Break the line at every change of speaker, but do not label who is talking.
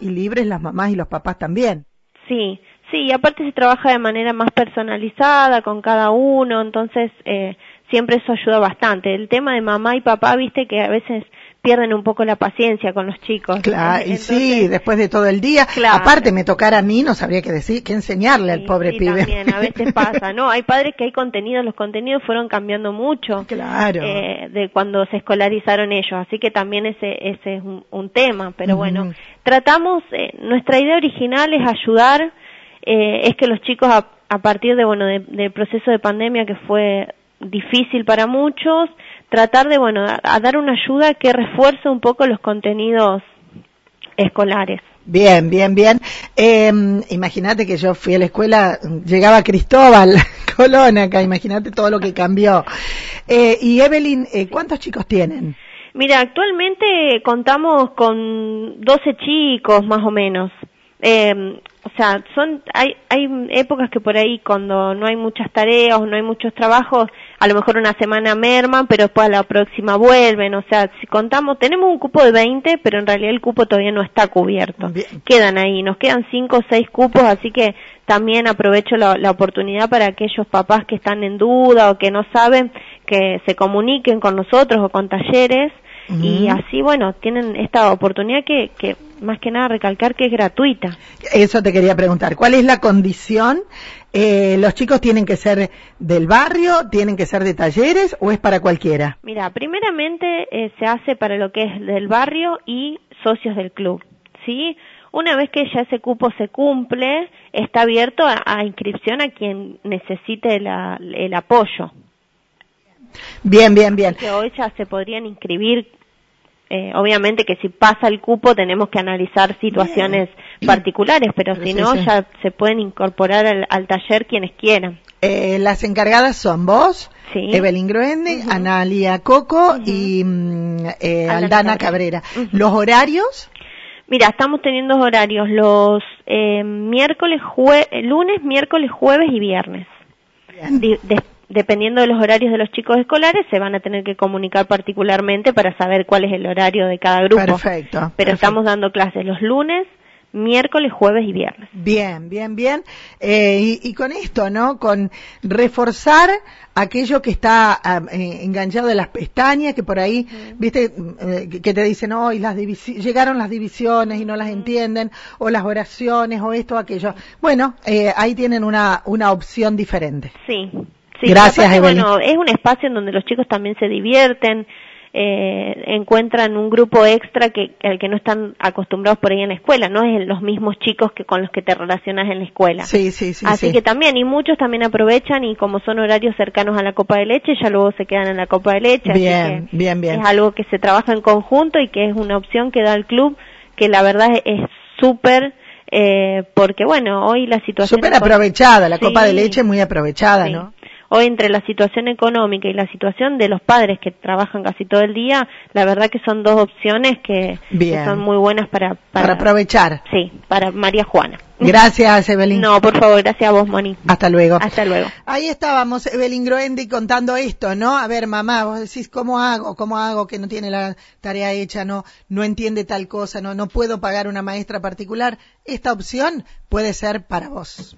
y libres las mamás y los papás también.
Sí, sí, y aparte se trabaja de manera más personalizada con cada uno, entonces eh, siempre eso ayuda bastante. El tema de mamá y papá, viste que a veces pierden un poco la paciencia con los chicos.
Claro, y sí, después de todo el día. Aparte, me tocara a mí, no sabría qué decir, qué enseñarle al pobre
sí,
pibe.
También, a veces pasa, ¿no? Hay padres que hay contenidos, los contenidos fueron cambiando mucho.
Claro.
Eh, de cuando se escolarizaron ellos, así que también ese, ese es un, tema, pero bueno, tratamos, eh, nuestra idea original es ayudar, eh, es que los chicos a, a partir de, bueno, del proceso de pandemia que fue difícil para muchos, tratar de, bueno, a, dar una ayuda que refuerce un poco los contenidos escolares.
Bien, bien, bien. Eh, imagínate que yo fui a la escuela, llegaba Cristóbal Colón acá, imagínate todo lo que cambió. Eh, y Evelyn, eh, ¿cuántos chicos tienen?
Mira, actualmente contamos con 12 chicos más o menos. Eh, o sea, son hay hay épocas que por ahí cuando no hay muchas tareas o no hay muchos trabajos, a lo mejor una semana merman, pero después a la próxima vuelven, o sea, si contamos, tenemos un cupo de 20, pero en realidad el cupo todavía no está cubierto. Quedan ahí, nos quedan 5 o 6 cupos, así que también aprovecho la, la oportunidad para aquellos papás que están en duda o que no saben que se comuniquen con nosotros o con talleres y así, bueno, tienen esta oportunidad que, que más que nada recalcar que es gratuita.
Eso te quería preguntar. ¿Cuál es la condición? Eh, ¿Los chicos tienen que ser del barrio, tienen que ser de talleres o es para cualquiera?
Mira, primeramente eh, se hace para lo que es del barrio y socios del club, ¿sí? Una vez que ya ese cupo se cumple, está abierto a, inscripción a quien necesite el apoyo.
Bien, bien, bien.
Que hoy ya se podrían inscribir eh, obviamente que si pasa el cupo tenemos que analizar situaciones particulares, pero, si no ya se pueden incorporar al, taller quienes quieran.
Eh, las encargadas son vos, Evelyn Groende, Analia Coco y mm, eh, Aldana Cabrera. ¿Los horarios?
Mira, estamos teniendo horarios los eh, miércoles, lunes, miércoles, jueves y viernes dependiendo de los horarios de los chicos escolares, se van a tener que comunicar particularmente para saber cuál es el horario de cada grupo.
Perfecto.
Pero estamos dando clases los lunes, miércoles, jueves y viernes.
Bien, bien, bien. Eh, y, con esto, ¿no? Con reforzar aquello que está ah, eh, enganchado de las pestañas, que por ahí, viste, eh, que te dicen, hoy las llegaron las divisiones y no las entienden, o las oraciones, o esto aquello. Bueno, ahí tienen una, una opción diferente.
Sí,
Gracias,
Bueno, es un espacio en donde los chicos también se divierten, eh, encuentran un grupo extra que al que no están acostumbrados por ahí en la escuela, no es los mismos chicos que con los que te relacionas en la escuela.
Sí, sí, sí.
Así que también, y muchos también aprovechan y como son horarios cercanos a la copa de leche, ya luego se quedan en la copa de leche.
Bien, bien, bien.
Es algo que se trabaja en conjunto y que es una opción que da el club que la verdad es súper eh, porque bueno, hoy la situación...
Súper aprovechada, la copa de leche muy aprovechada, ¿no?
Hoy entre la situación económica y la situación de los padres que trabajan casi todo el día, la verdad que son dos opciones que, son muy buenas para,
para, aprovechar.
Sí, para María Juana.
Gracias, Evelyn.
No, por favor, gracias a vos, Moni.
Hasta luego.
Hasta luego.
Ahí estábamos, Evelyn Groendi, contando esto, ¿no? A ver, mamá, vos decís, ¿cómo hago? ¿Cómo hago que no tiene la tarea hecha? No, no entiende tal cosa, no, no puedo pagar una maestra particular. Esta opción puede ser para vos.